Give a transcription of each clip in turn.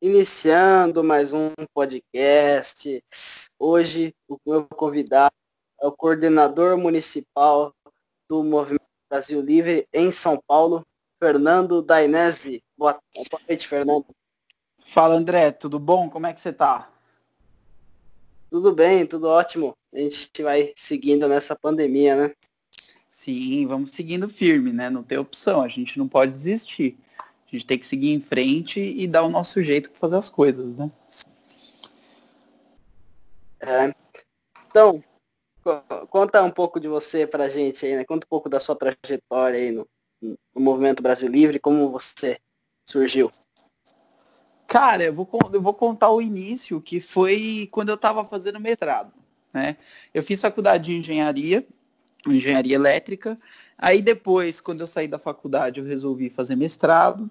iniciando mais um podcast. Hoje o meu convidado é o coordenador municipal do Movimento Brasil Livre em São Paulo, Fernando Dainese. Boa noite, Fernando. Fala, André, tudo bom? Como é que você tá? Tudo bem, tudo ótimo. A gente vai seguindo nessa pandemia, né? Sim, vamos seguindo firme, né? Não tem opção, a gente não pode desistir. A gente tem que seguir em frente e dar o nosso jeito para fazer as coisas, né? É. Então, conta um pouco de você pra gente aí, né? Conta um pouco da sua trajetória aí no, no Movimento Brasil Livre, como você surgiu. Cara, eu vou, eu vou contar o início, que foi quando eu estava fazendo mestrado. Né? Eu fiz faculdade de engenharia, engenharia elétrica, Aí depois, quando eu saí da faculdade, eu resolvi fazer mestrado.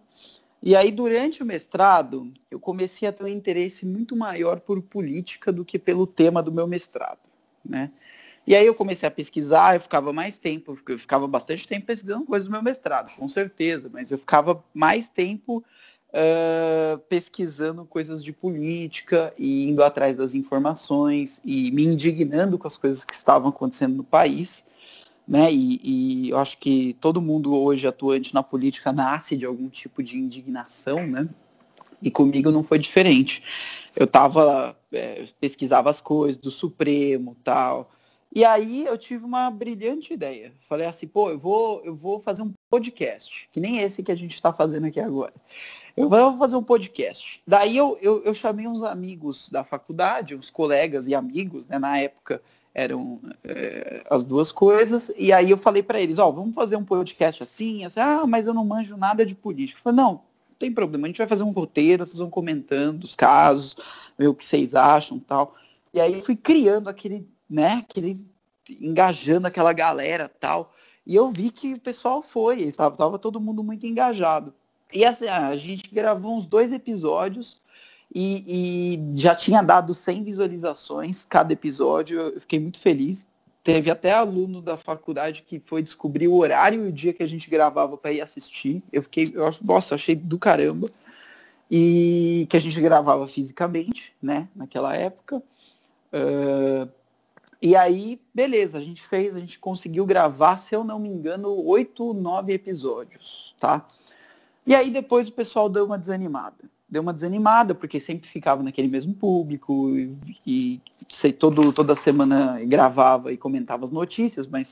E aí, durante o mestrado, eu comecei a ter um interesse muito maior por política do que pelo tema do meu mestrado, né? E aí eu comecei a pesquisar, eu ficava mais tempo, eu ficava bastante tempo pesquisando coisas do meu mestrado, com certeza, mas eu ficava mais tempo uh, pesquisando coisas de política e indo atrás das informações e me indignando com as coisas que estavam acontecendo no país né? E, e, eu acho que todo mundo hoje atuante na política nasce de algum tipo de indignação, né? E comigo não foi diferente. Eu tava, é, pesquisava as coisas do Supremo tal. E aí eu tive uma brilhante ideia. Falei assim, pô, eu vou, eu vou fazer um podcast, que nem esse que a gente está fazendo aqui agora. Eu vou fazer um podcast. Daí eu, eu, eu chamei uns amigos da faculdade, uns colegas e amigos, né? Na época eram é, as duas coisas. E aí eu falei para eles, ó, oh, vamos fazer um podcast assim, assim, ah, mas eu não manjo nada de política. Eu falei, não, não tem problema, a gente vai fazer um roteiro, vocês vão comentando os casos, ver o que vocês acham tal. E aí fui criando aquele, né, aquele, engajando aquela galera tal. E eu vi que o pessoal foi, estava tava todo mundo muito engajado. E assim, a gente gravou uns dois episódios, e, e, já tinha dado 100 visualizações cada episódio, eu fiquei muito feliz. Teve até aluno da faculdade que foi descobrir o horário e o dia que a gente gravava para ir assistir. Eu fiquei, eu, nossa, achei do caramba. E que a gente gravava fisicamente, né, naquela época. Uh, e aí, beleza, a gente fez, a gente conseguiu gravar, se eu não me engano, oito, nove episódios, tá? E aí depois o pessoal deu uma desanimada deu uma desanimada, porque sempre ficava naquele mesmo público e, e sei, todo, toda semana gravava e comentava as notícias, mas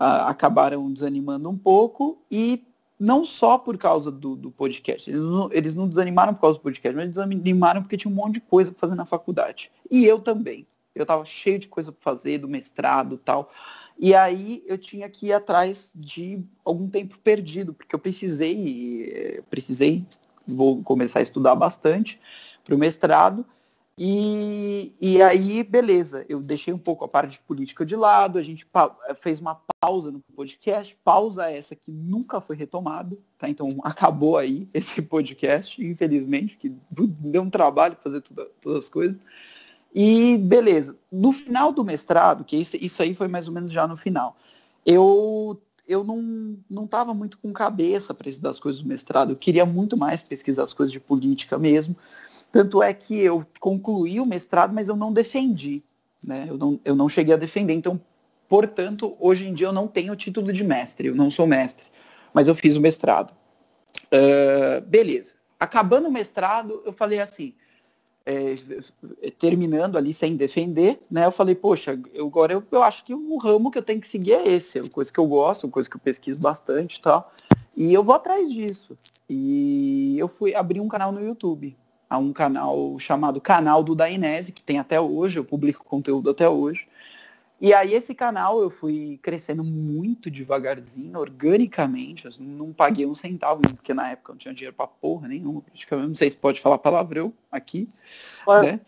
uh, acabaram desanimando um pouco e não só por causa do, do podcast. Eles não, eles não, desanimaram por causa do podcast, mas desanimaram porque tinha um monte de coisa para fazer na faculdade. E eu também. Eu estava cheio de coisa para fazer, do mestrado tal. E aí eu tinha que ir atrás de algum tempo perdido, porque eu precisei, eh, precisei vou começar a estudar bastante para o mestrado. E, e aí, beleza, eu deixei um pouco a parte de política de lado, a gente fez uma pausa no podcast, pausa essa que nunca foi retomada, tá? Então acabou aí esse podcast, infelizmente, que deu um trabalho fazer tudo, todas as coisas. E beleza, no final do mestrado, que isso, isso aí foi mais ou menos já no final, eu eu não não estava muito com cabeça para estudar as coisas do mestrado. Eu queria muito mais pesquisar as coisas de política mesmo. Tanto é que eu concluí o mestrado, mas eu não defendi. Né? Eu, não, eu não cheguei a defender. Então, portanto, hoje em dia eu não tenho o título de mestre. Eu não sou mestre. Mas eu fiz o mestrado. Uh, beleza. Acabando o mestrado, eu falei assim, é, terminando ali sem defender, né? Eu falei, poxa, eu, agora eu, eu acho que o ramo que eu tenho que seguir é esse, é uma coisa que eu gosto, uma coisa que eu pesquiso bastante e tal. E eu vou atrás disso. E eu fui abrir um canal no YouTube. Há um canal chamado Canal do Dainese, que tem até hoje, eu publico conteúdo até hoje. E aí esse canal eu fui crescendo muito devagarzinho, organicamente, assim, não paguei um centavo, porque na época eu não tinha dinheiro pra porra nenhuma, praticamente, não sei se pode falar palavrão aqui, né?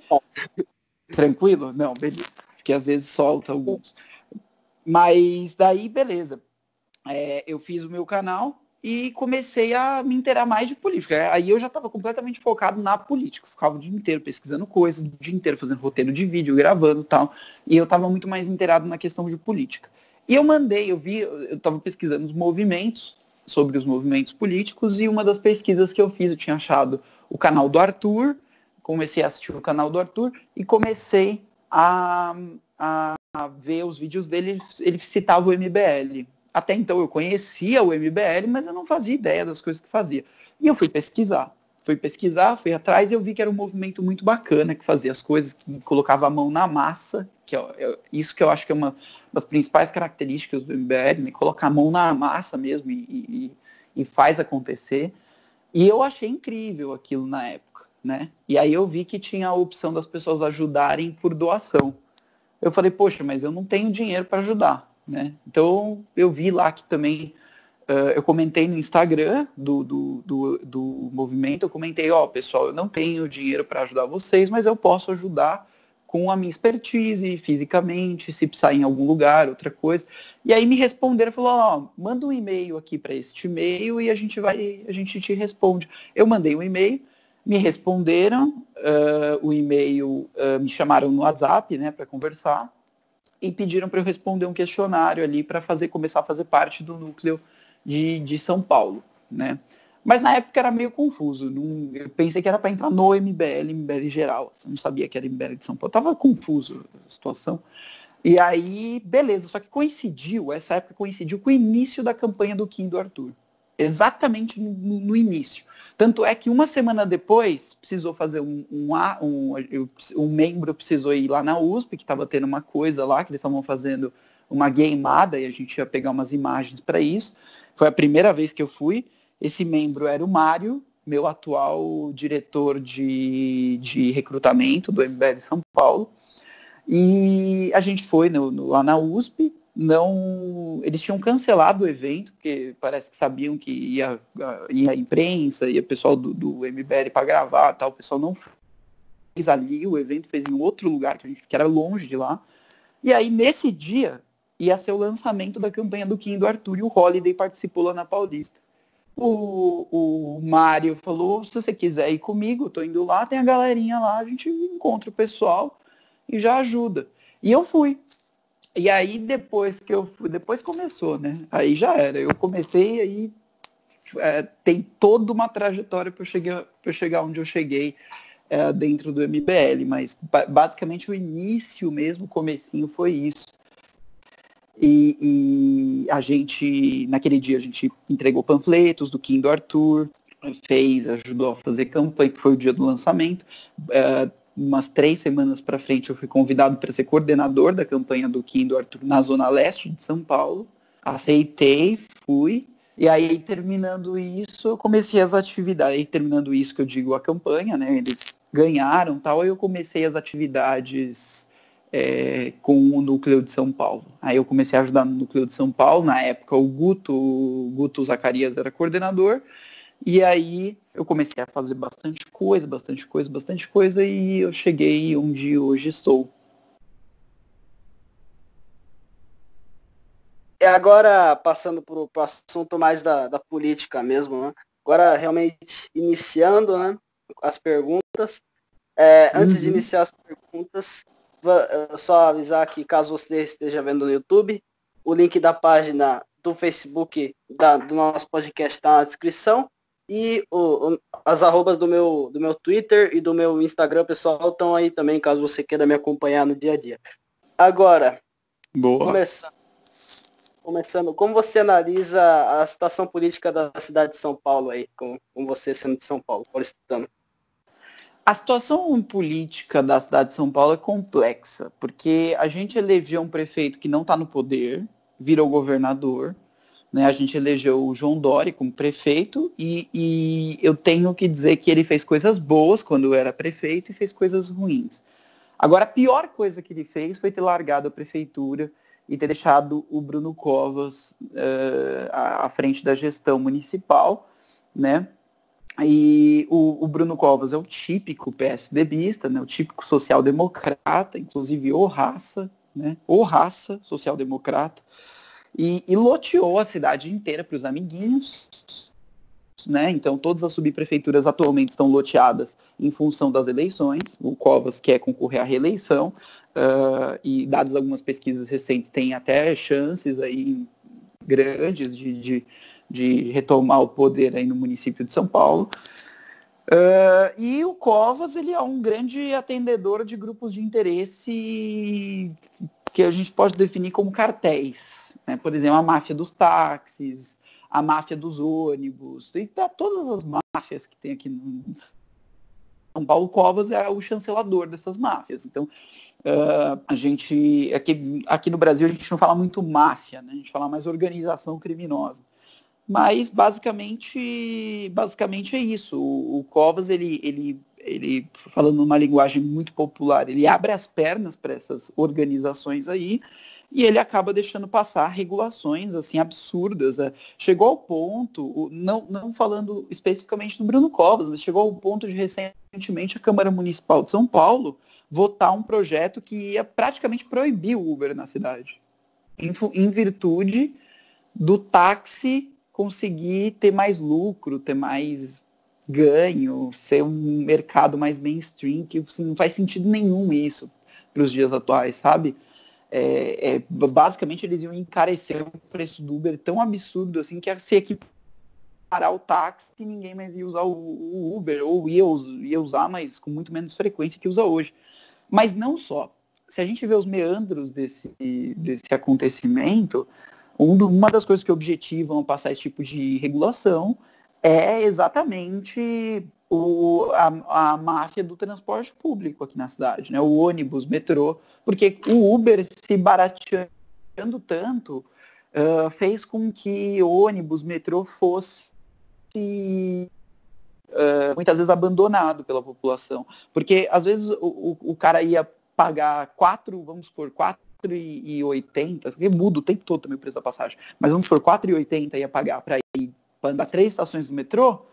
Tranquilo? Não, beleza, porque às vezes solta alguns. Mas daí, beleza. É, eu fiz o meu canal, e comecei a me inteirar mais de política. Aí eu já estava completamente focado na política. Ficava o dia inteiro pesquisando coisas, o dia inteiro fazendo roteiro de vídeo, gravando tal. E eu estava muito mais inteirado na questão de política. E eu mandei, eu vi, eu estava pesquisando os movimentos sobre os movimentos políticos e uma das pesquisas que eu fiz, eu tinha achado o canal do Arthur, comecei a assistir o canal do Arthur e comecei a, a, a ver os vídeos dele, ele citava o MBL. Até então eu conhecia o MBL, mas eu não fazia ideia das coisas que fazia. E eu fui pesquisar. Fui pesquisar, fui atrás e eu vi que era um movimento muito bacana, que fazia as coisas, que colocava a mão na massa, que é, é isso que eu acho que é uma das principais características do MBL, né? colocar a mão na massa mesmo e, e, e faz acontecer. E eu achei incrível aquilo na época, né? E aí eu vi que tinha a opção das pessoas ajudarem por doação. Eu falei, poxa, mas eu não tenho dinheiro para ajudar, né? Então eu vi lá que também Uh, eu comentei no Instagram do, do, do, do movimento, eu comentei, ó, oh, pessoal, eu não tenho dinheiro para ajudar vocês, mas eu posso ajudar com a minha expertise, fisicamente, se precisar em algum lugar, outra coisa. E aí me responderam, falou, ó, oh, manda um e-mail aqui para este e-mail e a gente vai, a gente te responde. Eu mandei um e-mail, me responderam, uh, o e-mail, uh, me chamaram no WhatsApp, né, para conversar, e pediram para eu responder um questionário ali para fazer começar a fazer parte do núcleo de, de São Paulo, né? Mas na época era meio confuso. Não, eu pensei que era para entrar no MBL, MBL geral. Assim, não sabia que era MBL de São Paulo. Tava confuso a situação. E aí, beleza. Só que coincidiu, essa época coincidiu com o início da campanha do Kim do Arthur. Exatamente no, no início. Tanto é que uma semana depois, precisou fazer um, um, um, um membro precisou ir lá na USP, que estava tendo uma coisa lá, que eles estavam fazendo uma gameada, e a gente ia pegar umas imagens para isso. Foi a primeira vez que eu fui. Esse membro era o Mário, meu atual diretor de, de recrutamento do MBL São Paulo. E a gente foi no, no, lá na USP. Não, eles tinham cancelado o evento, porque parece que sabiam que ia, ia a imprensa, ia o pessoal do, do MBL para gravar tal. O pessoal não fez ali, o evento fez em outro lugar, que, a gente, que era longe de lá. E aí, nesse dia, ia ser o lançamento da campanha do Kim do Arthur e o Holiday participou lá na Paulista. O, o Mário falou, se você quiser ir comigo, tô indo lá, tem a galerinha lá, a gente encontra o pessoal e já ajuda. E eu fui. E aí depois que eu fui, depois começou, né? Aí já era. Eu comecei aí é, tem toda uma trajetória para eu chegar para eu chegar onde eu cheguei é, dentro do MBL, mas basicamente o início mesmo, o comecinho foi isso. E, e, a gente, naquele dia, a gente entregou panfletos do Kim do Arthur, fez, ajudou a fazer campanha, que foi o dia do lançamento. Uh, umas três semanas para frente, eu fui convidado para ser coordenador da campanha do Kim do Arthur na Zona Leste de São Paulo. Aceitei, fui. E aí, terminando isso, eu comecei as atividades. Aí, terminando isso, que eu digo a campanha, né? Eles ganharam tal, aí eu comecei as atividades é, com o núcleo de São Paulo. Aí eu comecei a ajudar no núcleo de São Paulo, na época o Guto, o Guto Zacarias era coordenador, e aí eu comecei a fazer bastante coisa, bastante coisa, bastante coisa, e eu cheguei onde hoje estou. E agora, passando para o assunto mais da, da política mesmo, né? agora realmente iniciando né, as perguntas. É, antes uhum. de iniciar as perguntas, só avisar que caso você esteja vendo no YouTube, o link da página do Facebook da, do nosso podcast está na descrição. E o, o, as arrobas do meu, do meu Twitter e do meu Instagram, pessoal, estão aí também, caso você queira me acompanhar no dia a dia. Agora, Boa. Começando, começando, como você analisa a situação política da cidade de São Paulo aí, com, com você sendo de São Paulo, paulistano? A situação política da cidade de São Paulo é complexa, porque a gente elegeu um prefeito que não está no poder, virou governador, né? A gente elegeu o João Dori como prefeito e, e, eu tenho que dizer que ele fez coisas boas quando era prefeito e fez coisas ruins. Agora, a pior coisa que ele fez foi ter largado a prefeitura e ter deixado o Bruno Covas uh, à frente da gestão municipal, né? E o, o, Bruno Covas é o típico PSDBista, né, o típico social-democrata, inclusive o raça, né, o raça social-democrata, e, e loteou a cidade inteira para os amiguinhos. Né? Então, todas as subprefeituras atualmente estão loteadas em função das eleições. O Covas quer concorrer à reeleição, uh, e dadas algumas pesquisas recentes, tem até chances aí grandes de, de de retomar o poder aí no município de São Paulo. Uh, e o Covas ele é um grande atendedor de grupos de interesse que a gente pode definir como cartéis. Né? Por exemplo, a máfia dos táxis, a máfia dos ônibus, e tá todas as máfias que tem aqui no São Paulo. Covas é o chancelador dessas máfias. Então, uh, a gente aqui, aqui no Brasil a gente não fala muito máfia, né? a gente fala mais organização criminosa. Mas basicamente, basicamente é isso. O, o Covas, ele, ele, ele, falando numa linguagem muito popular, ele abre as pernas para essas organizações aí e ele acaba deixando passar regulações assim absurdas. Né? Chegou ao ponto, não, não falando especificamente do Bruno Covas, mas chegou ao ponto de recentemente a Câmara Municipal de São Paulo votar um projeto que ia praticamente proibir o Uber na cidade, em, em virtude do táxi conseguir ter mais lucro, ter mais ganho, ser um mercado mais mainstream, que assim, não faz sentido nenhum isso para os dias atuais, sabe? É, é, basicamente eles iam encarecer o preço do Uber tão absurdo assim que se equiparar o táxi ninguém mais ia usar o, o Uber, ou ia, ia usar, mas com muito menos frequência que usa hoje. Mas não só. Se a gente vê os meandros desse, desse acontecimento, um uma das coisas que objetivam passar esse tipo de regulação é exatamente o, a, a máfia do transporte público aqui na cidade, né? o ônibus, metrô, porque o Uber se barateando tanto uh, fez com que ônibus, metrô fosse uh, muitas vezes abandonado pela população. Porque às vezes o, o, o cara ia pagar quatro, vamos por quatro 4,80, porque muda o tempo todo também o preço da passagem, mas vamos por 4,80 ia pagar para ir para andar três estações do metrô,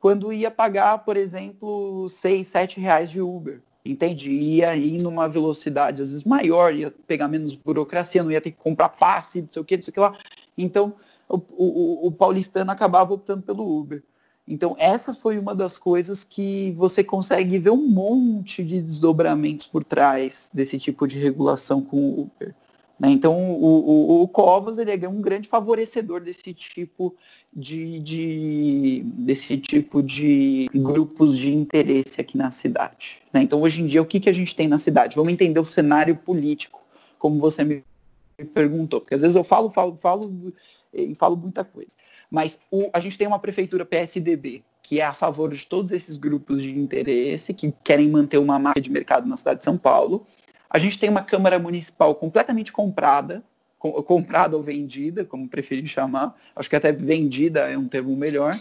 quando ia pagar, por exemplo, 6, 7 reais de Uber. Entende? Ia ir numa velocidade às vezes maior, ia pegar menos burocracia, não ia ter que comprar passe, não sei o que, não sei o que lá. Então, o, o, o paulistano acabava optando pelo Uber. Então, essa foi uma das coisas que você consegue ver um monte de desdobramentos por trás desse tipo de regulação com o Uber. Né? Então, o, o, o, Covas ele é um grande favorecedor desse tipo de, de, desse tipo de grupos de interesse aqui na cidade. Né? Então, hoje em dia, o que, que a gente tem na cidade? Vamos entender o cenário político, como você me perguntou. Porque às vezes eu falo, falo, falo e falo muita coisa. Mas o, a gente tem uma prefeitura PSDB, que é a favor de todos esses grupos de interesse que querem manter uma marca de mercado na cidade de São Paulo. A gente tem uma Câmara Municipal completamente comprada, com, comprada ou vendida, como preferir chamar. Acho que até vendida é um termo melhor.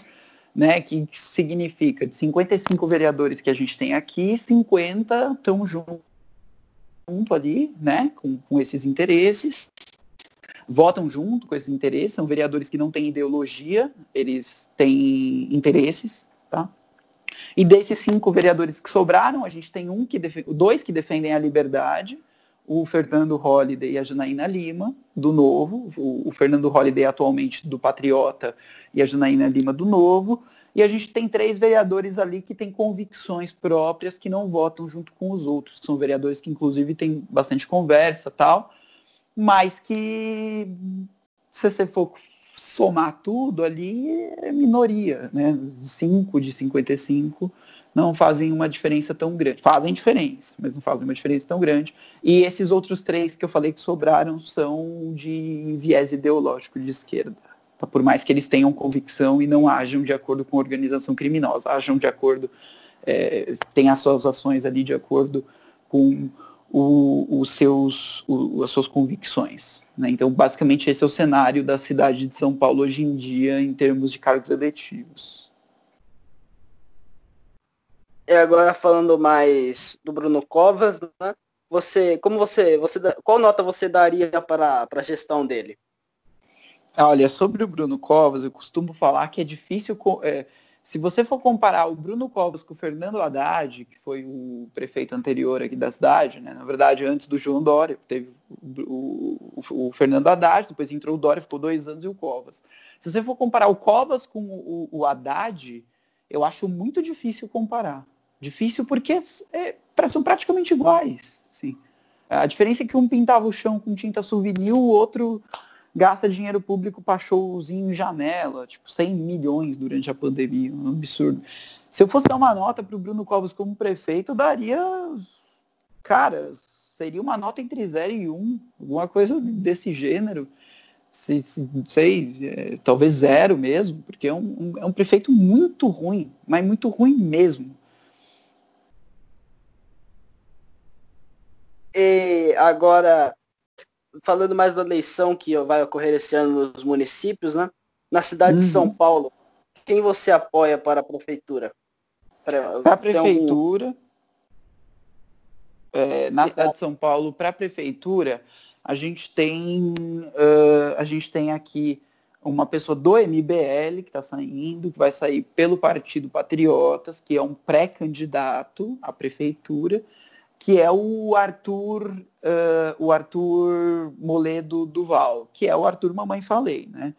Né, que significa de 55 vereadores que a gente tem aqui, 50 estão junto, junto ali, né, com, com esses interesses, votam junto com esses interesses, são vereadores que não têm ideologia, eles têm interesses? E desses cinco vereadores que sobraram, a gente tem um que dois que defendem a liberdade, o Fernando Holliday e a Janaína Lima, do Novo, o, o Fernando Holliday atualmente do Patriota e a Janaína Lima do Novo, e a gente tem três vereadores ali que têm convicções próprias que não votam junto com os outros, são vereadores que inclusive têm bastante conversa tal, mas que se você for somar tudo ali, é minoria, né? 5 de 55 não fazem uma diferença tão grande. Fazem diferença, mas não fazem uma diferença tão grande. E esses outros três que eu falei que sobraram são de viés ideológico de esquerda. Tá? Por mais que eles tenham convicção e não ajam de acordo com organização criminosa, ajam de acordo, é, tem as suas ações ali de acordo com o, os seus, o, as suas convicções. Né? Então, basicamente, esse é o cenário da cidade de São Paulo hoje em dia em termos de cargos eletivos. E agora falando mais do Bruno Covas, né? Você, como você, você, qual nota você daria para a gestão dele? Olha, sobre o Bruno Covas, eu costumo falar que é difícil é, se você for comparar o Bruno Covas com o Fernando Haddad, que foi o prefeito anterior aqui da cidade, né? na verdade, antes do João Dória, teve o, o, o, Fernando Haddad, depois entrou o Dória, ficou dois anos, e o Covas. Se você for comparar o Covas com o, o Haddad, eu acho muito difícil comparar. Difícil porque é, são praticamente iguais. Assim. A diferença é que um pintava o chão com tinta souvenir, o outro gasta dinheiro público para showzinho em janela, tipo 100 milhões durante a pandemia, um absurdo. Se eu fosse dar uma nota para o Bruno Covas como prefeito, eu daria, cara, seria uma nota entre 0 e 1, um, alguma coisa desse gênero. Se, se, sei, é, talvez zero mesmo, porque é um, um, é um prefeito muito ruim, mas muito ruim mesmo. E agora, falando mais da eleição que vai ocorrer esse ano nos municípios, né? Na cidade uhum. de São. Paulo, quem você apoia para a prefeitura? Para a prefeitura, um... é, na cidade de São Paulo, para a prefeitura, a gente tem uh, a gente tem aqui uma pessoa do MBL que está saindo, que vai sair pelo Partido Patriotas, que é um pré-candidato à prefeitura que é o Arthur, uh, o Arthur Moledo Duval, que é o Arthur Mamãe Falei, né?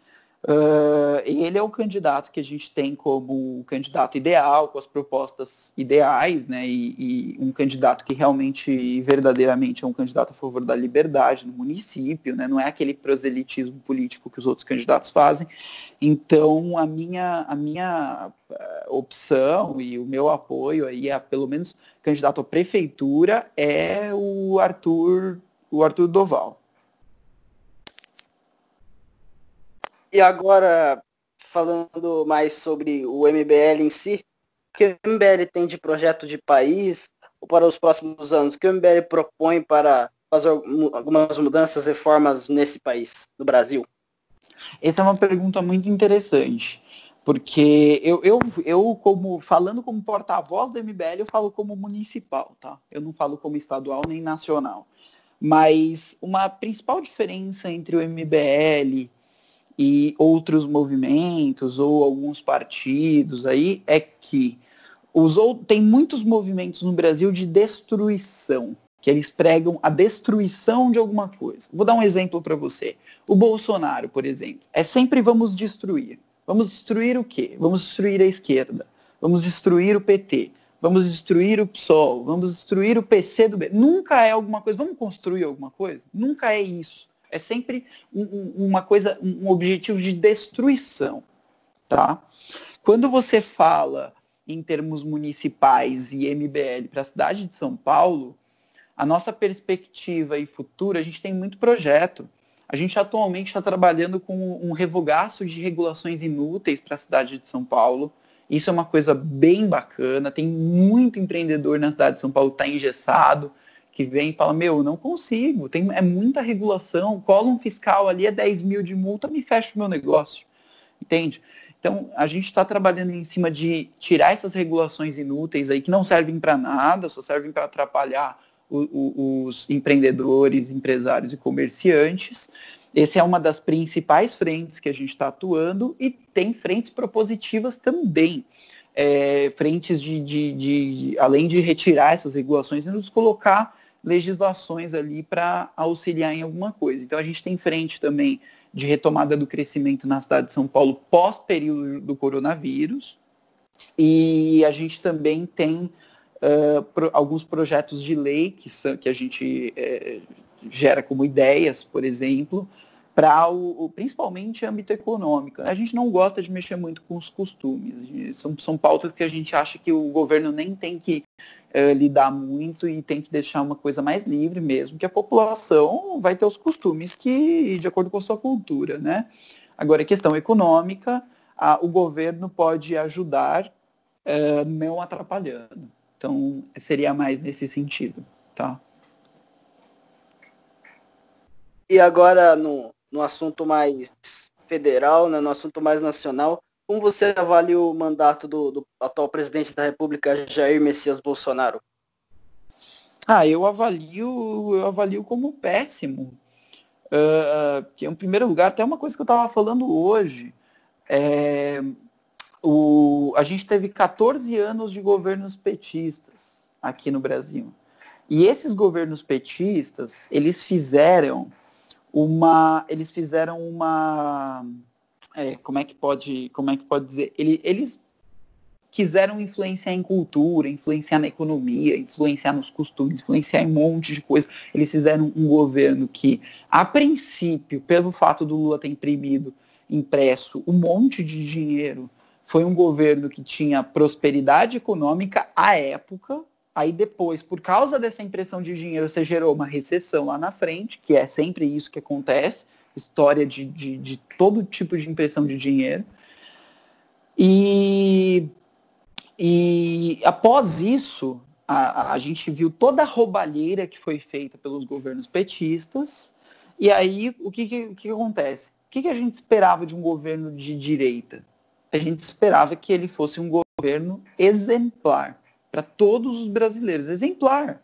Uh, ele é o candidato que a gente tem como candidato ideal, com as propostas ideais, né? E, e, um candidato que realmente, verdadeiramente, é um candidato a favor da liberdade no município, né? Não é aquele proselitismo político que os outros candidatos fazem. Então, a minha, a minha uh, opção e o meu apoio aí pelo menos, candidato à prefeitura é o Arthur, o Arthur Doval. E agora, falando mais sobre o MBL em si, o que o MBL tem de projeto de país para os próximos anos? O que o MBL propõe para fazer algumas mudanças, reformas nesse país, no Brasil? Essa é uma pergunta muito interessante, porque eu, eu, eu como falando como porta-voz do MBL, eu falo como municipal, tá? Eu não falo como estadual nem nacional. Mas uma principal diferença entre o MBL e outros movimentos ou alguns partidos aí é que os, tem muitos movimentos no Brasil de destruição, que eles pregam a destruição de alguma coisa. Vou dar um exemplo para você. O Bolsonaro, por exemplo, é sempre vamos destruir. Vamos destruir o quê? Vamos destruir a esquerda. Vamos destruir o PT. Vamos destruir o PSOL. Vamos destruir o PC do B. Nunca é alguma coisa. Vamos construir alguma coisa? Nunca é isso. É sempre um, uma coisa, um objetivo de destruição, tá? Quando você fala em termos municipais e MBL para a cidade de São Paulo, a nossa perspectiva e futuro, a gente tem muito projeto. A gente atualmente está trabalhando com um revogaço de regulações inúteis para a cidade de São Paulo. Isso é uma coisa bem bacana. Tem muito empreendedor na cidade de São Paulo que está engessado, que vem e fala, meu, não consigo, tem, é muita regulação, cola um fiscal ali, é 10 mil de multa, me fecha o meu negócio. Entende? Então, a gente está trabalhando em cima de tirar essas regulações inúteis aí, que não servem para nada, só servem para atrapalhar o, o, os empreendedores, empresários e comerciantes. Essa é uma das principais frentes que a gente está atuando e tem frentes propositivas também. É, frentes de, de, de, além de retirar essas regulações, nos colocar legislações ali para auxiliar em alguma coisa. Então a gente tem frente também de retomada do crescimento na cidade de São Paulo pós período do coronavírus. E a gente também tem uh, pro, alguns projetos de lei que, são, que a gente uh, gera como ideias, por exemplo, para o, principalmente âmbito econômico. A gente não gosta de mexer muito com os costumes. São, são pautas que a gente acha que o governo nem tem que uh, lidar muito e tem que deixar uma coisa mais livre mesmo, que a população vai ter os costumes que de acordo com a sua cultura, né? Agora, questão econômica, a, o governo pode ajudar uh, não atrapalhando. Então, seria mais nesse sentido, tá? E agora, no, no assunto mais federal, né, no assunto mais nacional, como você avalia o mandato do, do atual presidente da República, Jair Messias Bolsonaro? Ah, eu avalio, eu avalio como péssimo. Uh, que em primeiro lugar, até uma coisa que eu estava falando hoje, é, o, a gente teve 14 anos de governos petistas aqui no Brasil. E esses governos petistas, eles fizeram uma, eles fizeram uma, é, como é que pode, como é que pode dizer, eles, eles quiseram influenciar em cultura, influenciar na economia, influenciar nos costumes, influenciar em um monte de coisa. Eles fizeram um governo que, a princípio, pelo fato do Lula ter imprimido, impresso um monte de dinheiro, foi um governo que tinha prosperidade econômica à época, Aí depois, por causa dessa impressão de dinheiro, você gerou uma recessão lá na frente, que é sempre isso que acontece, história de, de, de todo tipo de impressão de dinheiro. E, e após isso, a, a gente viu toda a roubalheira que foi feita pelos governos petistas. E aí, o que, que, que acontece? O que, que a gente esperava de um governo de direita? A gente esperava que ele fosse um governo exemplar para todos os brasileiros. Exemplar.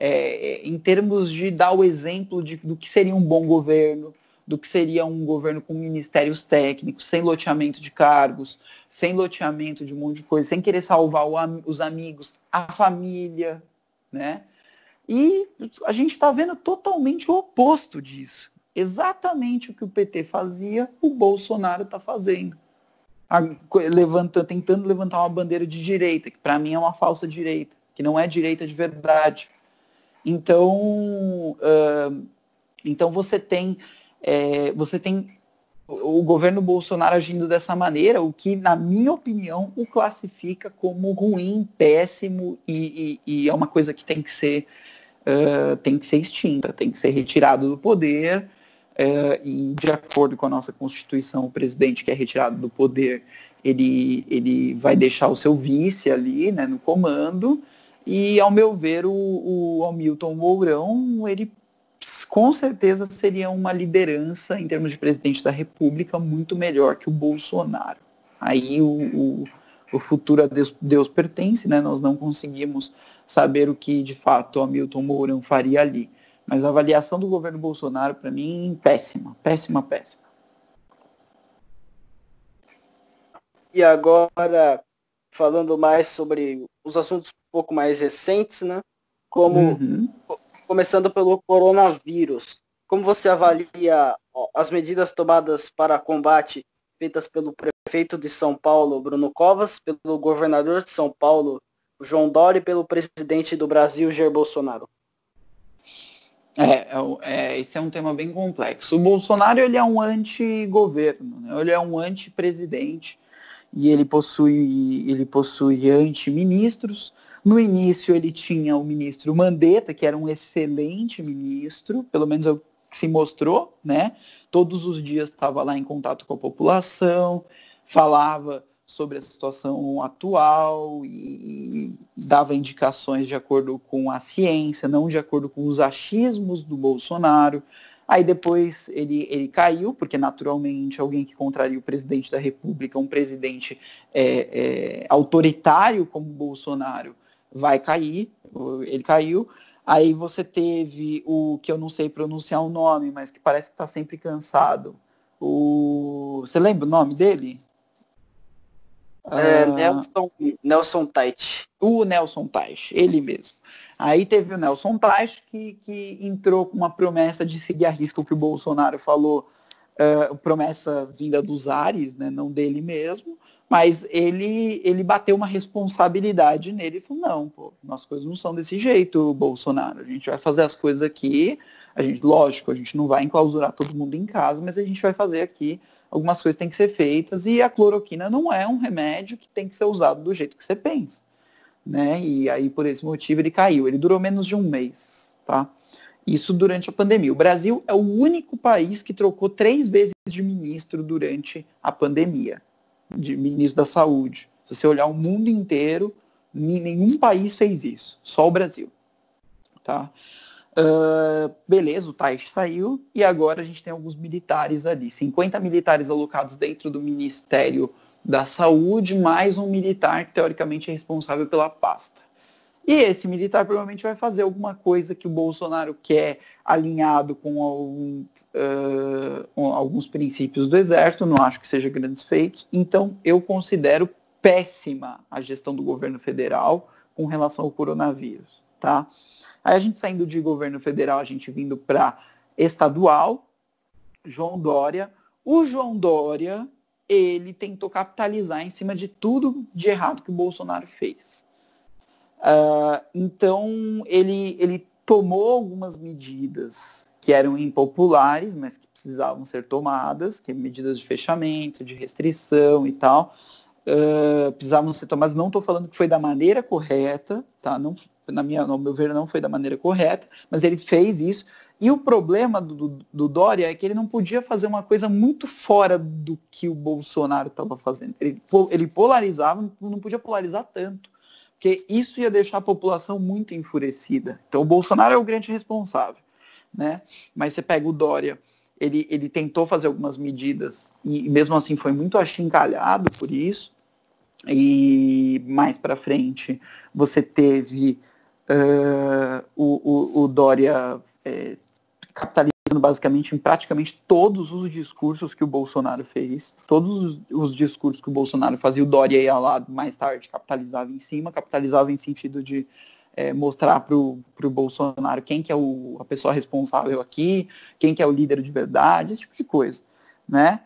É, é, em termos de dar o exemplo de, do que seria um bom governo, do que seria um governo com ministérios técnicos, sem loteamento de cargos, sem loteamento de um monte de coisa, sem querer salvar o, os amigos, a família, né? E a gente está vendo totalmente o oposto disso. Exatamente o que o PT fazia, o Bolsonaro está fazendo levantando, tentando levantar uma bandeira de direita, que para mim é uma falsa direita, que não é direita de verdade. Então, uh, então você tem, é, você tem o governo Bolsonaro agindo dessa maneira, o que, na minha opinião, o classifica como ruim, péssimo e, e, e é uma coisa que tem que ser uh, tem que ser extinta, tem que ser retirado do poder é, e de acordo com a nossa Constituição, o presidente que é retirado do poder, ele, ele vai deixar o seu vice ali, né, no comando, e ao meu ver, o, o Hamilton Mourão, ele com certeza seria uma liderança em termos de presidente da República muito melhor que o Bolsonaro. Aí o, o, o futuro a Deus, Deus, pertence, né? Nós não conseguimos saber o que de fato o Hamilton Mourão faria ali. Mas a avaliação do governo Bolsonaro, para mim, péssima, péssima, péssima. E agora, falando mais sobre os assuntos um pouco mais recentes, né? Como, uhum. começando pelo coronavírus. Como você avalia as medidas tomadas para combate feitas pelo prefeito de São Paulo, Bruno Covas, pelo governador de São Paulo, João Dória, e pelo presidente do Brasil, Jair Bolsonaro? É, é, é, esse é um tema bem complexo. O Bolsonaro ele é um anti-governo, né? ele é um anti-presidente e ele possui, ele possui anti-ministros. No início ele tinha o ministro Mandetta, que era um excelente ministro, pelo menos é o que se mostrou, né? Todos os dias estava lá em contato com a população, falava sobre a situação atual e, dava indicações de acordo com a ciência, não de acordo com os achismos do Bolsonaro. Aí depois ele, ele caiu, porque naturalmente alguém que contraria o presidente da República, um presidente é, é, autoritário como Bolsonaro, vai cair. Ele caiu. Aí você teve o que eu não sei pronunciar o nome, mas que parece que está sempre cansado. O... Você lembra o nome dele? É, ah. Nelson, Nelson Tait. O Nelson Tait, ele mesmo. Aí teve o Nelson Tait que, que entrou com uma promessa de seguir a risco o que o Bolsonaro falou, uh, promessa vinda dos ares, né, não dele mesmo, mas ele, ele bateu uma responsabilidade nele e falou, não, pô, as coisas não são desse jeito, Bolsonaro. A gente vai fazer as coisas aqui, a gente, lógico, a gente não vai enclausurar todo mundo em casa, mas a gente vai fazer aqui algumas coisas têm que ser feitas e a cloroquina não é um remédio que tem que ser usado do jeito que você pensa. Né? E aí, por esse motivo, ele caiu. Ele durou menos de um mês. Tá? Isso durante a pandemia. O Brasil é o único país que trocou três vezes de ministro durante a pandemia, de ministro da saúde. Se você olhar o mundo inteiro, nenhum país fez isso, só o Brasil. Tá? Uh, beleza, o Taish saiu e agora a gente tem alguns militares ali. 50 militares alocados dentro do Ministério da Saúde, mais um militar que teoricamente é responsável pela pasta. E esse militar provavelmente vai fazer alguma coisa que o Bolsonaro quer alinhado com algum, uh, alguns princípios do Exército, não acho que seja grandes feitos. Então eu considero péssima a gestão do governo federal com relação ao coronavírus. Tá? Aí a gente saindo de governo federal, a gente vindo para estadual, João Dória. O João Dória, ele tentou capitalizar em cima de tudo de errado que o Bolsonaro fez. Uh, então, ele, ele tomou algumas medidas que eram impopulares, mas que precisavam ser tomadas, que é medidas de fechamento, de restrição e tal, uh, precisavam ser tomadas. Não estou falando que foi da maneira correta, tá? Não, na minha, no meu ver, não foi da maneira correta, mas ele fez isso. E o problema do, do, Dória é que ele não podia fazer uma coisa muito fora do que o Bolsonaro estava fazendo. Ele, ele polarizava, não podia polarizar tanto, porque isso ia deixar a população muito enfurecida. Então o Bolsonaro é o grande responsável, né? Mas você pega o Dória, ele, ele tentou fazer algumas medidas e mesmo assim foi muito achincalhado por isso. E mais para frente você teve uh, o, o, o, Dória é, capitalizando basicamente em praticamente todos os discursos que o Bolsonaro fez, todos os, os, discursos que o Bolsonaro fazia, o Dória ia lá mais tarde, capitalizava em cima, capitalizava em sentido de é, mostrar para o Bolsonaro quem que é o, a pessoa responsável aqui, quem que é o líder de verdade, esse tipo de coisa, né?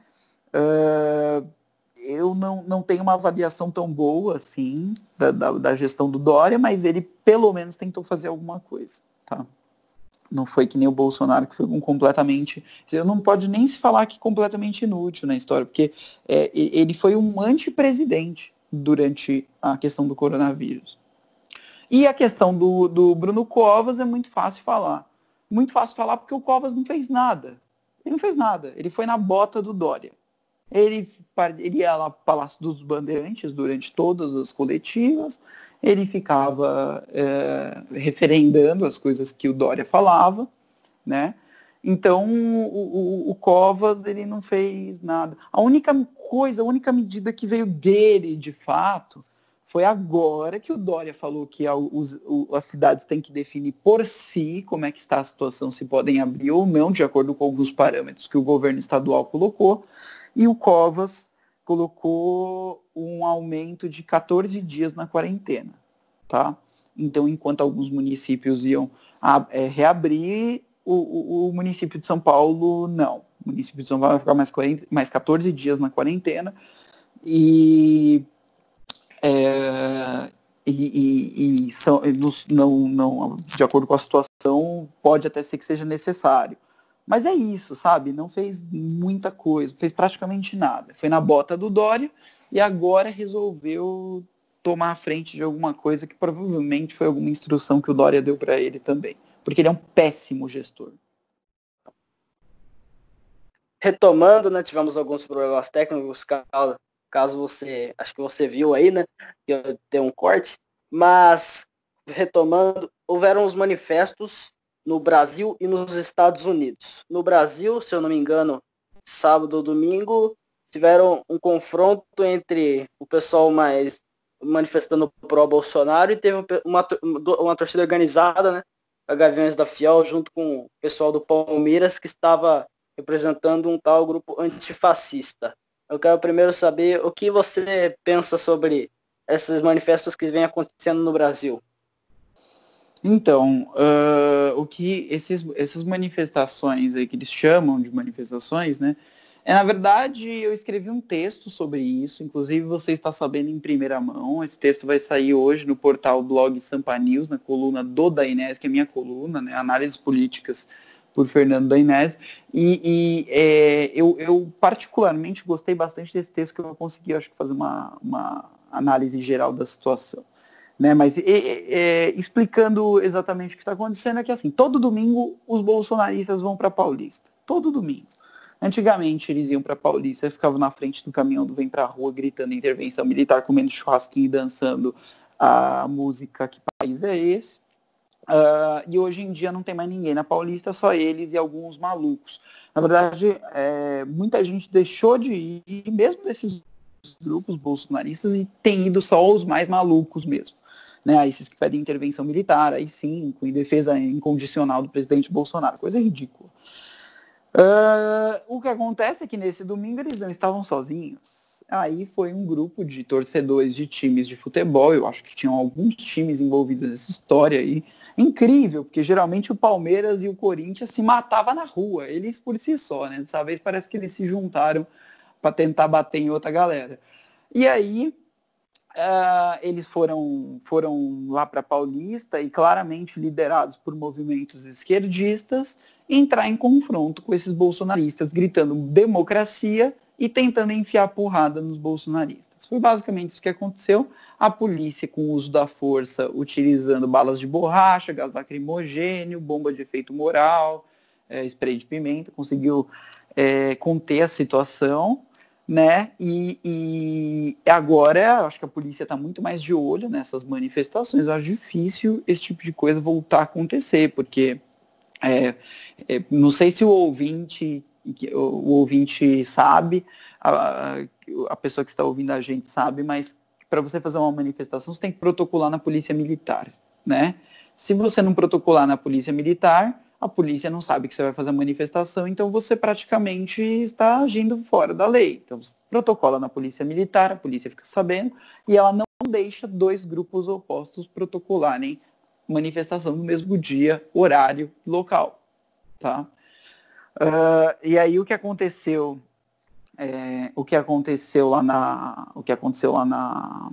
Uh, eu não, não tenho uma avaliação tão boa assim da, da, da, gestão do Dória, mas ele pelo menos tentou fazer alguma coisa, tá? Não foi que nem o Bolsonaro, que foi um completamente. Não pode nem se falar que completamente inútil na história, porque é, ele foi um antipresidente durante a questão do coronavírus. E a questão do, do Bruno Covas é muito fácil falar. Muito fácil falar porque o Covas não fez nada. Ele não fez nada. Ele foi na bota do Dória. Ele, ele ia lá para o Palácio dos Bandeirantes durante todas as coletivas. Ele ficava é, referendando as coisas que o Dória falava, né? Então, o, o, o, Covas, ele não fez nada. A única coisa, a única medida que veio dele, de fato, foi agora que o Dória falou que a, os, o, as cidades têm que definir por si como é que está a situação, se podem abrir ou não, de acordo com alguns parâmetros que o governo estadual colocou. E o Covas colocou um aumento de 14 dias na quarentena. Tá? Então, enquanto alguns municípios iam a, é, reabrir, o, o, o, município de São Paulo não. O município de São Paulo vai ficar mais, 40, mais 14 dias na quarentena. E é, e, e, e são, não, não, de acordo com a situação, pode até ser que seja necessário. Mas é isso, sabe? Não fez muita coisa, fez praticamente nada. Foi na bota do Dória e agora resolveu tomar a frente de alguma coisa que provavelmente foi alguma instrução que o Dória deu para ele também. Porque ele é um péssimo gestor. Retomando, né, tivemos alguns problemas técnicos, caso você, acho que você viu aí, né, que eu dei um corte, mas retomando, houveram os manifestos no Brasil e nos Estados Unidos. No Brasil, se eu não me engano, sábado ou domingo, tiveram um confronto entre o pessoal mais manifestando pró-Bolsonaro e teve uma, uma torcida organizada, né, a Gaviões da Fiel, junto com o pessoal do Palmeiras, que estava representando um tal grupo antifascista. Eu quero primeiro saber o que você pensa sobre esses manifestos que vêm acontecendo no Brasil. Então, uh, o que esses, essas manifestações aí que eles chamam de manifestações, né? É, na verdade, eu escrevi um texto sobre isso, inclusive você está sabendo em primeira mão. Esse texto vai sair hoje no portal blog Sampa News, na coluna do da Inés, que é minha coluna, né? Análises políticas por Fernando Dainese, e, e é, eu, eu, particularmente gostei bastante desse texto que eu consegui, acho que, fazer uma, uma análise geral da situação. Né? Mas é, explicando exatamente o que está acontecendo, é que assim, todo domingo os bolsonaristas vão para Paulista. Todo domingo. Antigamente eles iam para Paulista, ficavam na frente do caminhão do Vem Pra Rua, gritando intervenção militar, comendo churrasquinho e dançando a música Que País é Esse? Uh, e hoje em dia não tem mais ninguém na Paulista, só eles e alguns malucos. Na verdade, é, muita gente deixou de ir, mesmo desses grupos bolsonaristas, e tem ido só os mais malucos mesmo. Né, esses que pedem intervenção militar, aí sim, em defesa incondicional do presidente Bolsonaro, coisa ridícula. Uh, o que acontece é que nesse domingo eles não estavam sozinhos. Aí foi um grupo de torcedores de times de futebol, eu acho que tinham alguns times envolvidos nessa história aí, incrível, porque geralmente o Palmeiras e o Corinthians se matavam na rua, eles por si só, né? Dessa vez parece que eles se juntaram para tentar bater em outra galera. E aí uh, eles foram, foram lá para Paulista e claramente liderados por movimentos esquerdistas, entrar em confronto com esses bolsonaristas, gritando democracia e tentando enfiar porrada nos bolsonaristas. Foi basicamente isso que aconteceu. A polícia, com o uso da força, utilizando balas de borracha, gás lacrimogênio, bomba de efeito moral, é, spray de pimenta, conseguiu é, conter a situação né? E, e agora acho que a polícia está muito mais de olho nessas manifestações. Eu acho difícil esse tipo de coisa voltar a acontecer, porque é, é, não sei se o ouvinte o ouvinte sabe, a, a pessoa que está ouvindo a gente sabe, mas para você fazer uma manifestação você tem que protocolar na polícia militar, né? Se você não protocolar na polícia militar, a polícia não sabe que você vai fazer a manifestação, então você praticamente está agindo fora da lei. Então, protocola na polícia militar, a polícia fica sabendo, e ela não deixa dois grupos opostos protocolarem manifestação no mesmo dia, horário, local. Tá? Uh, e aí o que aconteceu, é, o que aconteceu lá na, o que aconteceu lá na,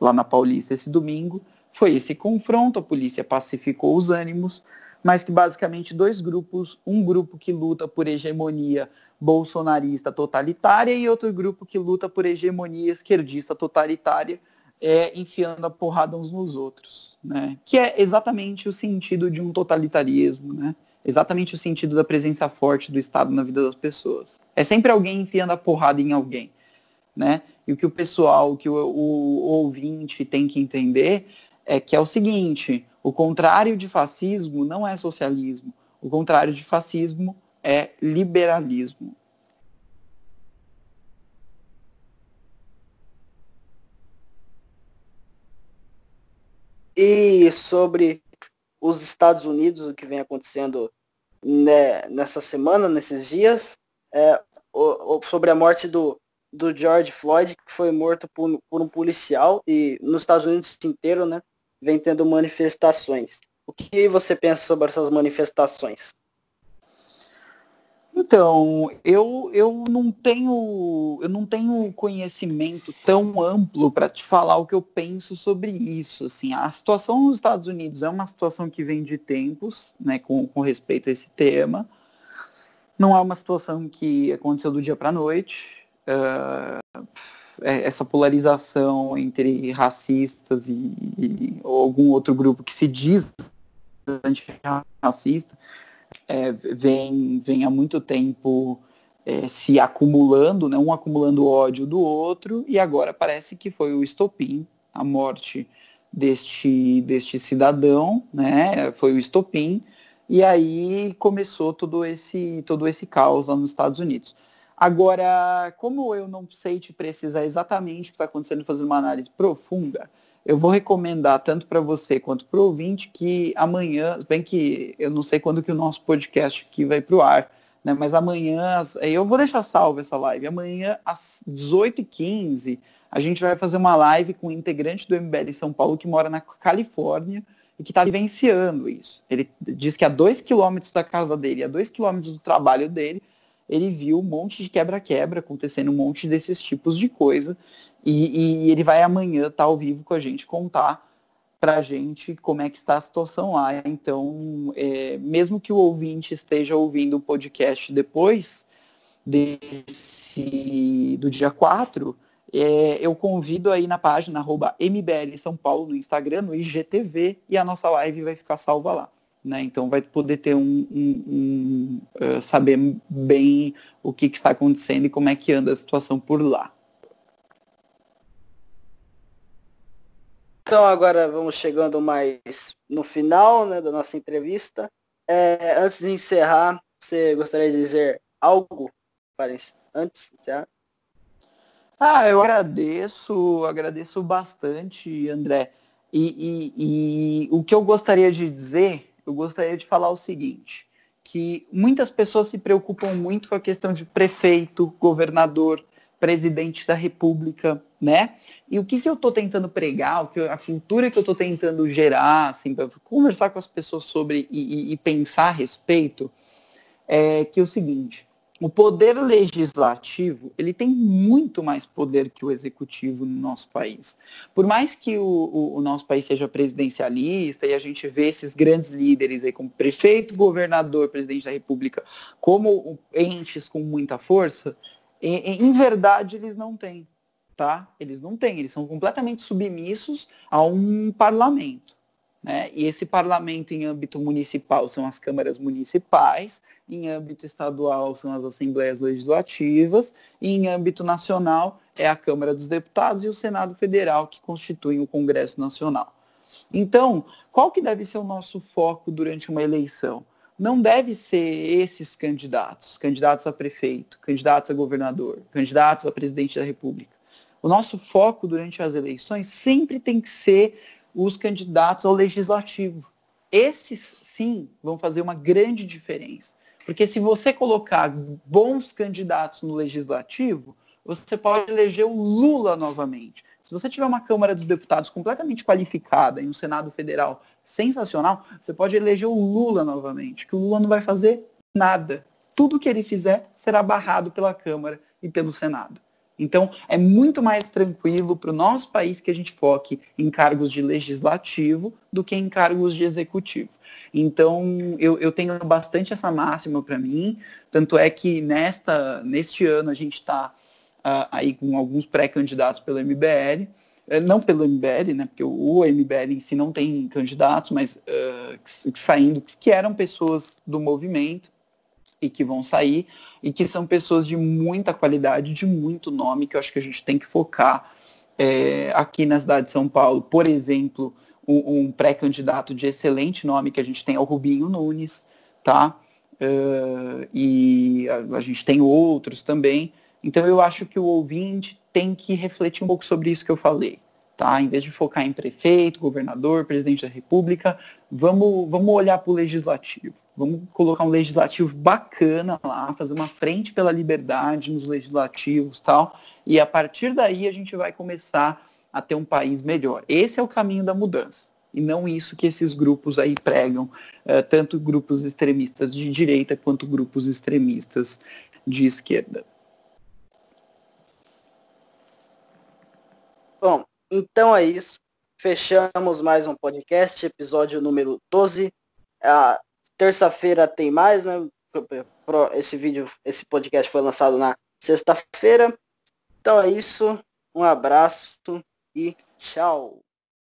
lá na Paulista esse domingo foi esse confronto, a polícia pacificou os ânimos, mas que basicamente dois grupos, um grupo que luta por hegemonia bolsonarista totalitária e outro grupo que luta por hegemonia esquerdista totalitária, é, enfiando a porrada uns nos outros, né? Que é exatamente o sentido de um totalitarismo, né? Exatamente o sentido da presença forte do Estado na vida das pessoas. É sempre alguém enfiando a porrada em alguém, né? E o que o pessoal, o que o, o, o ouvinte tem que entender é que é o seguinte, o contrário de fascismo não é socialismo. O contrário de fascismo é liberalismo. E sobre os Estados Unidos, o que vem acontecendo né, nessa semana, nesses dias, é, o, o, sobre a morte do, do George Floyd, que foi morto por, por um policial, e nos Estados Unidos inteiro, né? Vem tendo manifestações. O que você pensa sobre essas manifestações? Então, eu, eu não tenho eu não tenho conhecimento tão amplo para te falar o que eu penso sobre isso. Assim, a situação nos Estados Unidos é uma situação que vem de tempos, né, com, com respeito a esse tema. Não é uma situação que aconteceu do dia para a noite. Uh, essa polarização entre racistas e, e ou algum outro grupo que se diz antirracista é, vem, vem há muito tempo é, se acumulando, né, um acumulando ódio do outro, e agora parece que foi o estopim, a morte deste, deste cidadão, né, foi o estopim, e aí começou todo esse, todo esse caos lá nos Estados Unidos. Agora, como eu não sei te precisar exatamente o que está acontecendo, fazer uma análise profunda, eu vou recomendar tanto para você quanto para o ouvinte que amanhã, bem que eu não sei quando que o nosso podcast aqui vai para o ar, né? Mas amanhã, eu vou deixar salvo essa live. Amanhã, às 18h15, a gente vai fazer uma live com um integrante do MBL em São Paulo que mora na Califórnia e que está vivenciando isso. Ele diz que a dois quilômetros da casa dele, a dois quilômetros do trabalho dele, ele viu um monte de quebra-quebra acontecendo, um monte desses tipos de coisa. E, e ele vai amanhã estar tá ao vivo com a gente contar para a gente como é que está a situação lá. Então, é, mesmo que o ouvinte esteja ouvindo o podcast depois desse, do dia 4, é, eu convido aí na página arroba MBL São Paulo no Instagram, no IGTV, e a nossa live vai ficar salva lá. Né? Então vai poder ter um, um, um uh, saber bem o que, que, está acontecendo e como é que anda a situação por lá. Então agora vamos chegando mais no final né, da nossa entrevista. É, antes de encerrar, você gostaria de dizer algo para antes de encerrar? Ah, eu agradeço, agradeço bastante, André. E, e, e, o que eu gostaria de dizer eu gostaria de falar o seguinte, que muitas pessoas se preocupam muito com a questão de prefeito, governador, presidente da república, né? E o que, que eu estou tentando pregar, o que, a cultura que eu estou tentando gerar, assim, conversar com as pessoas sobre e, e, e pensar a respeito, é que é o seguinte, o poder legislativo ele tem muito mais poder que o executivo no nosso país. Por mais que o, o, o, nosso país seja presidencialista e a gente vê esses grandes líderes aí como prefeito, governador, presidente da república como entes com muita força, em, em verdade eles não têm, tá? Eles não têm, eles são completamente submissos a um parlamento. Né? E esse parlamento em âmbito municipal são as câmaras municipais, em âmbito estadual são as assembleias legislativas, e em âmbito nacional é a Câmara dos Deputados e o Senado Federal, que constituem o Congresso Nacional. Então, qual que deve ser o nosso foco durante uma eleição? Não deve ser esses candidatos, candidatos a prefeito, candidatos a governador, candidatos a presidente da República. O nosso foco durante as eleições sempre tem que ser os candidatos ao legislativo. Esses, sim, vão fazer uma grande diferença. Porque se você colocar bons candidatos no legislativo, você pode eleger o Lula novamente. Se você tiver uma Câmara dos Deputados completamente qualificada e um Senado Federal sensacional, você pode eleger o Lula novamente, que o Lula não vai fazer nada. Tudo que ele fizer será barrado pela Câmara e pelo Senado. Então, é muito mais tranquilo para o nosso país que a gente foque em cargos de legislativo do que em cargos de executivo. Então, eu, eu tenho bastante essa máxima para mim, tanto é que nesta, neste ano a gente está uh, ah, aí com alguns pré-candidatos pelo MBL, eh, não pelo MBL, né, porque o MBL em si não tem candidatos, mas uh, saindo, que eram pessoas do movimento, e que vão sair e que são pessoas de muita qualidade, de muito nome, que eu acho que a gente tem que focar é, aqui na cidade de São Paulo. Por exemplo, um, um pré-candidato de excelente nome que a gente tem é o Rubinho Nunes, tá? Uh, e a, a, gente tem outros também. Então eu acho que o ouvinte tem que refletir um pouco sobre isso que eu falei. Tá? Em vez de focar em prefeito, governador, presidente da república, vamos, vamos olhar para o legislativo. Vamos colocar um legislativo bacana lá, fazer uma frente pela liberdade nos legislativos tal. E a partir daí a gente vai começar a ter um país melhor. Esse é o caminho da mudança. E não isso que esses grupos aí pregam, uh, tanto grupos extremistas de direita quanto grupos extremistas de esquerda. Bom, então é isso. Fechamos mais um podcast, episódio número 12. Ah, Terça-feira tem mais, né? Esse vídeo, esse podcast foi lançado na sexta-feira. Então é isso. Um abraço e tchau.